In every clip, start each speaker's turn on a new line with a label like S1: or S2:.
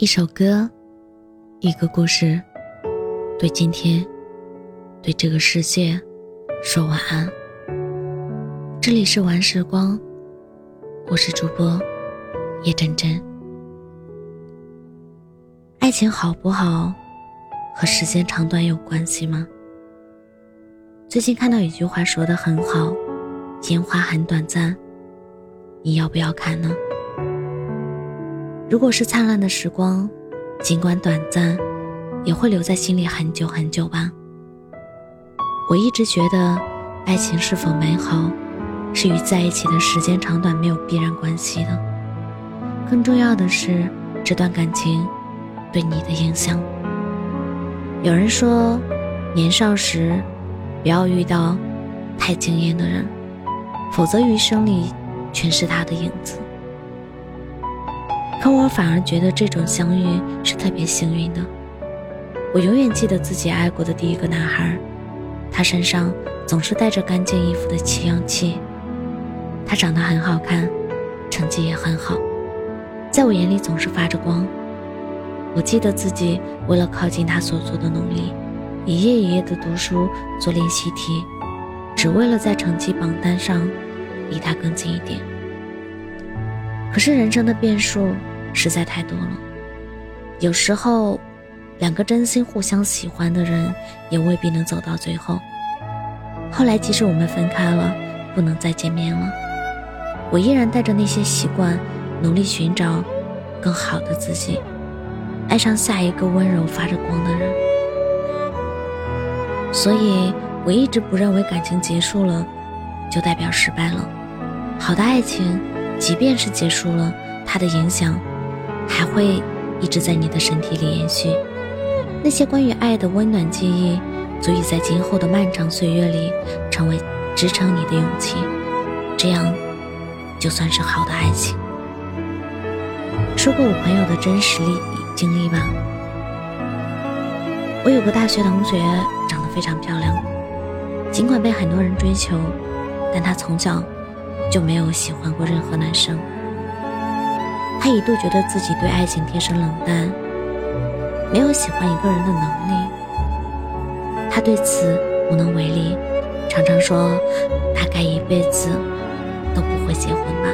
S1: 一首歌，一个故事，对今天，对这个世界，说晚安。这里是玩时光，我是主播叶真真。爱情好不好，和时间长短有关系吗？最近看到一句话说的很好：“烟花很短暂，你要不要看呢？”如果是灿烂的时光，尽管短暂，也会留在心里很久很久吧。我一直觉得，爱情是否美好，是与在一起的时间长短没有必然关系的。更重要的是，这段感情对你的影响。有人说，年少时不要遇到太惊艳的人，否则余生里全是他的影子。可我反而觉得这种相遇是特别幸运的。我永远记得自己爱过的第一个男孩，他身上总是带着干净衣服的气氧气。他长得很好看，成绩也很好，在我眼里总是发着光。我记得自己为了靠近他所做的努力，一页一页的读书做练习题，只为了在成绩榜单上离他更近一点。可是人生的变数。实在太多了，有时候，两个真心互相喜欢的人也未必能走到最后。后来，即使我们分开了，不能再见面了，我依然带着那些习惯，努力寻找更好的自己，爱上下一个温柔发着光的人。所以，我一直不认为感情结束了就代表失败了。好的爱情，即便是结束了，它的影响。还会一直在你的身体里延续，那些关于爱的温暖记忆，足以在今后的漫长岁月里成为支撑你的勇气。这样，就算是好的爱情。说过我朋友的真实历经历吧。我有个大学同学，长得非常漂亮，尽管被很多人追求，但她从小就没有喜欢过任何男生。他一度觉得自己对爱情天生冷淡，没有喜欢一个人的能力。他对此无能为力，常常说大概一辈子都不会结婚吧。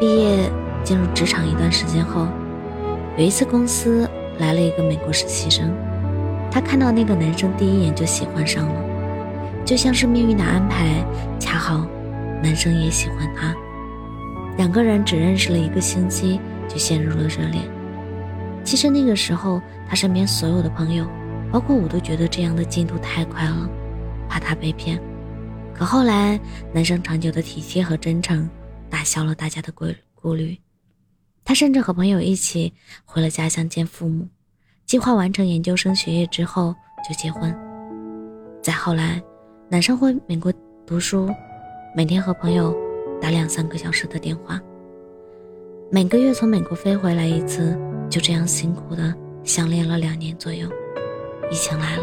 S1: 毕业进入职场一段时间后，有一次公司来了一个美国实习生，他看到那个男生第一眼就喜欢上了，就像是命运的安排，恰好男生也喜欢他。两个人只认识了一个星期，就陷入了热恋。其实那个时候，他身边所有的朋友，包括我都觉得这样的进度太快了，怕他被骗。可后来，男生长久的体贴和真诚，打消了大家的顾顾虑。他甚至和朋友一起回了家乡见父母，计划完成研究生学业之后就结婚。再后来，男生回美国读书，每天和朋友。打两三个小时的电话，每个月从美国飞回来一次，就这样辛苦的相恋了两年左右。疫情来了，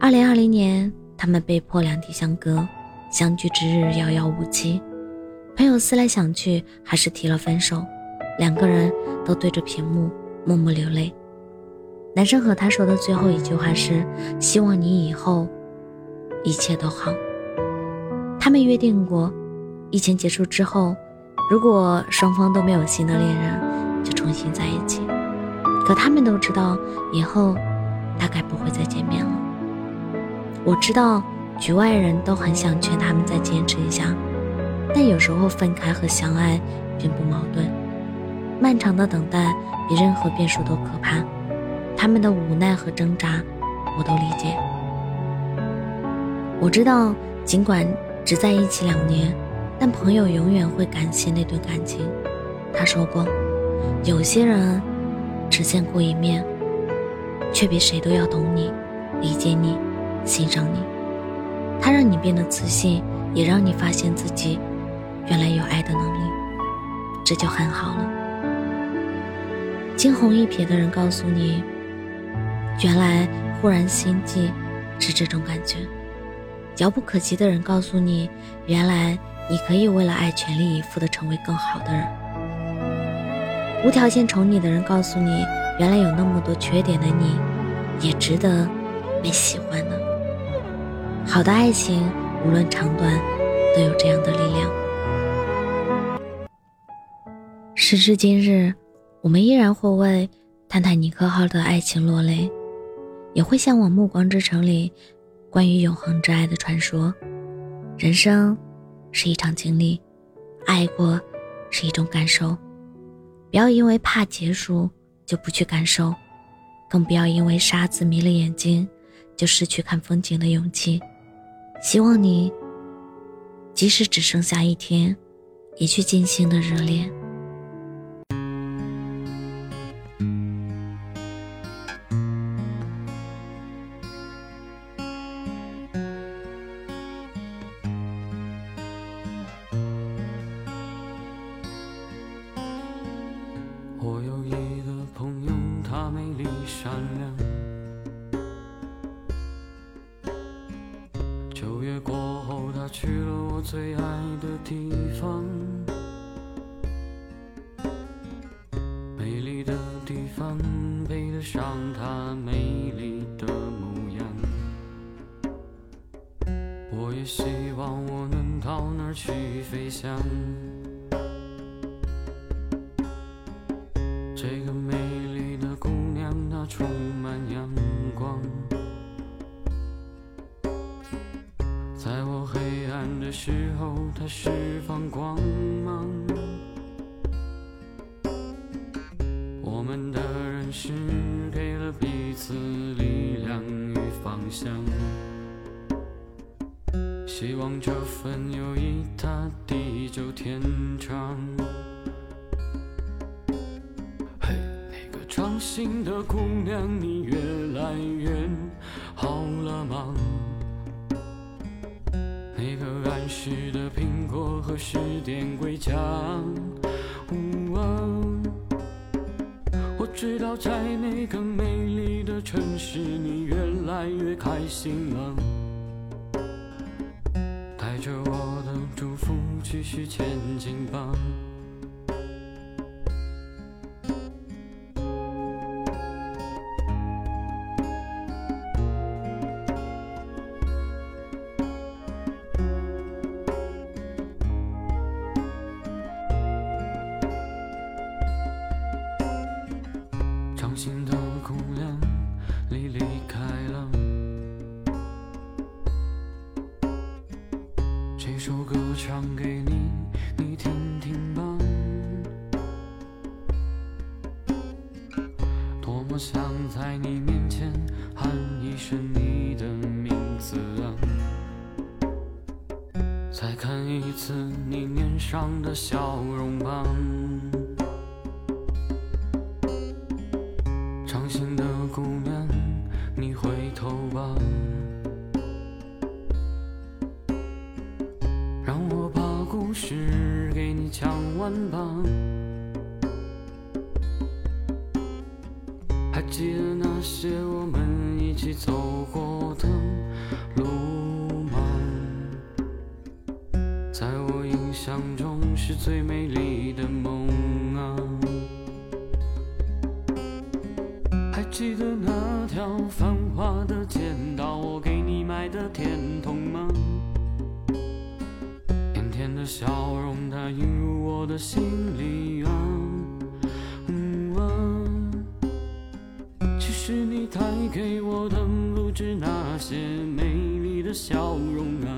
S1: 二零二零年，他们被迫两地相隔，相聚之日遥遥无期。朋友思来想去，还是提了分手，两个人都对着屏幕默默流泪。男生和他说的最后一句话是：“希望你以后一切都好。”他们约定过。疫情结束之后，如果双方都没有新的恋人，就重新在一起。可他们都知道，以后大概不会再见面了。我知道局外人都很想劝他们再坚持一下，但有时候分开和相爱并不矛盾。漫长的等待比任何变数都可怕，他们的无奈和挣扎，我都理解。我知道，尽管只在一起两年。但朋友永远会感谢那段感情。他说过，有些人只见过一面，却比谁都要懂你、理解你、欣赏你。他让你变得自信，也让你发现自己原来有爱的能力，这就很好了。惊鸿一瞥的人告诉你，原来忽然心悸是这种感觉；遥不可及的人告诉你，原来。你可以为了爱全力以赴的成为更好的人。无条件宠你的人告诉你，原来有那么多缺点的你，也值得被喜欢呢。好的爱情，无论长短，都有这样的力量。时至今日，我们依然会为泰坦尼克号的爱情落泪，也会向往《暮光之城》里关于永恒之爱的传说。人生是一场经历，爱过是一种感受。不要因为怕结束就不去感受，更不要因为沙子迷了眼睛就失去看风景的勇气。希望你，即使只剩下一天，也去尽兴的热恋。
S2: 她美丽善良。九月过后，她去了我最爱的地方。美丽的地方配得上她美丽的模样。我也希望我能到那儿去飞翔。是给了彼此力量与方向。希望这份友谊它地久天长。嘿，那个伤心的姑娘，你越来越好了吗？那个暗示的苹果何时点归家？知道在那个美丽的城市，你越来越开心了。带着我的祝福，继续前进吧。心的姑娘，你离开了。这首歌唱给你，你听听吧。多么想在你面前喊一声你的名字啊！再看一次你脸上的笑容吧。是给你讲完吧。还记得那些我们一起走过的路吗？在我印象中是最美丽的梦啊。还记得那条的笑容，它映入我的心里啊。嗯啊，其实你带给我的不止那些美丽的笑容啊，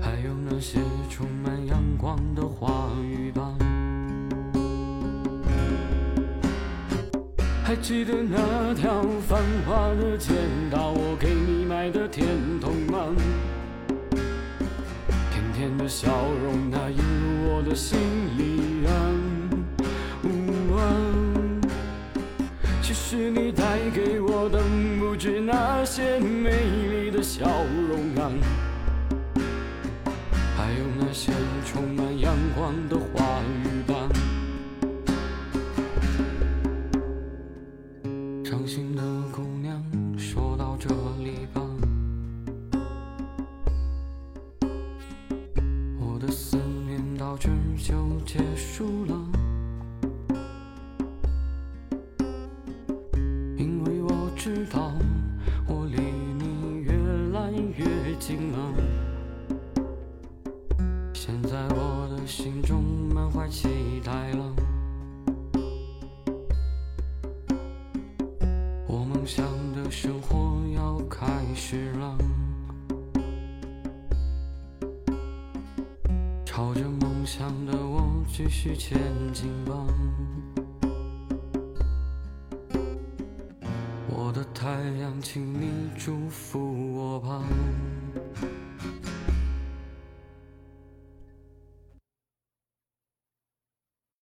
S2: 还有那些充满阳光的话语吧。还记得那条繁华的街道，我给你买的甜筒吗？甜甜的笑容，它映入我的心里啊。呜啊，其实你带给我的不止那些美丽的笑容啊，紧吗？现在我的心中满怀期待了。我梦想的生活要开始了，朝着梦想的我继续前进吧。我的太阳，请你祝福我吧。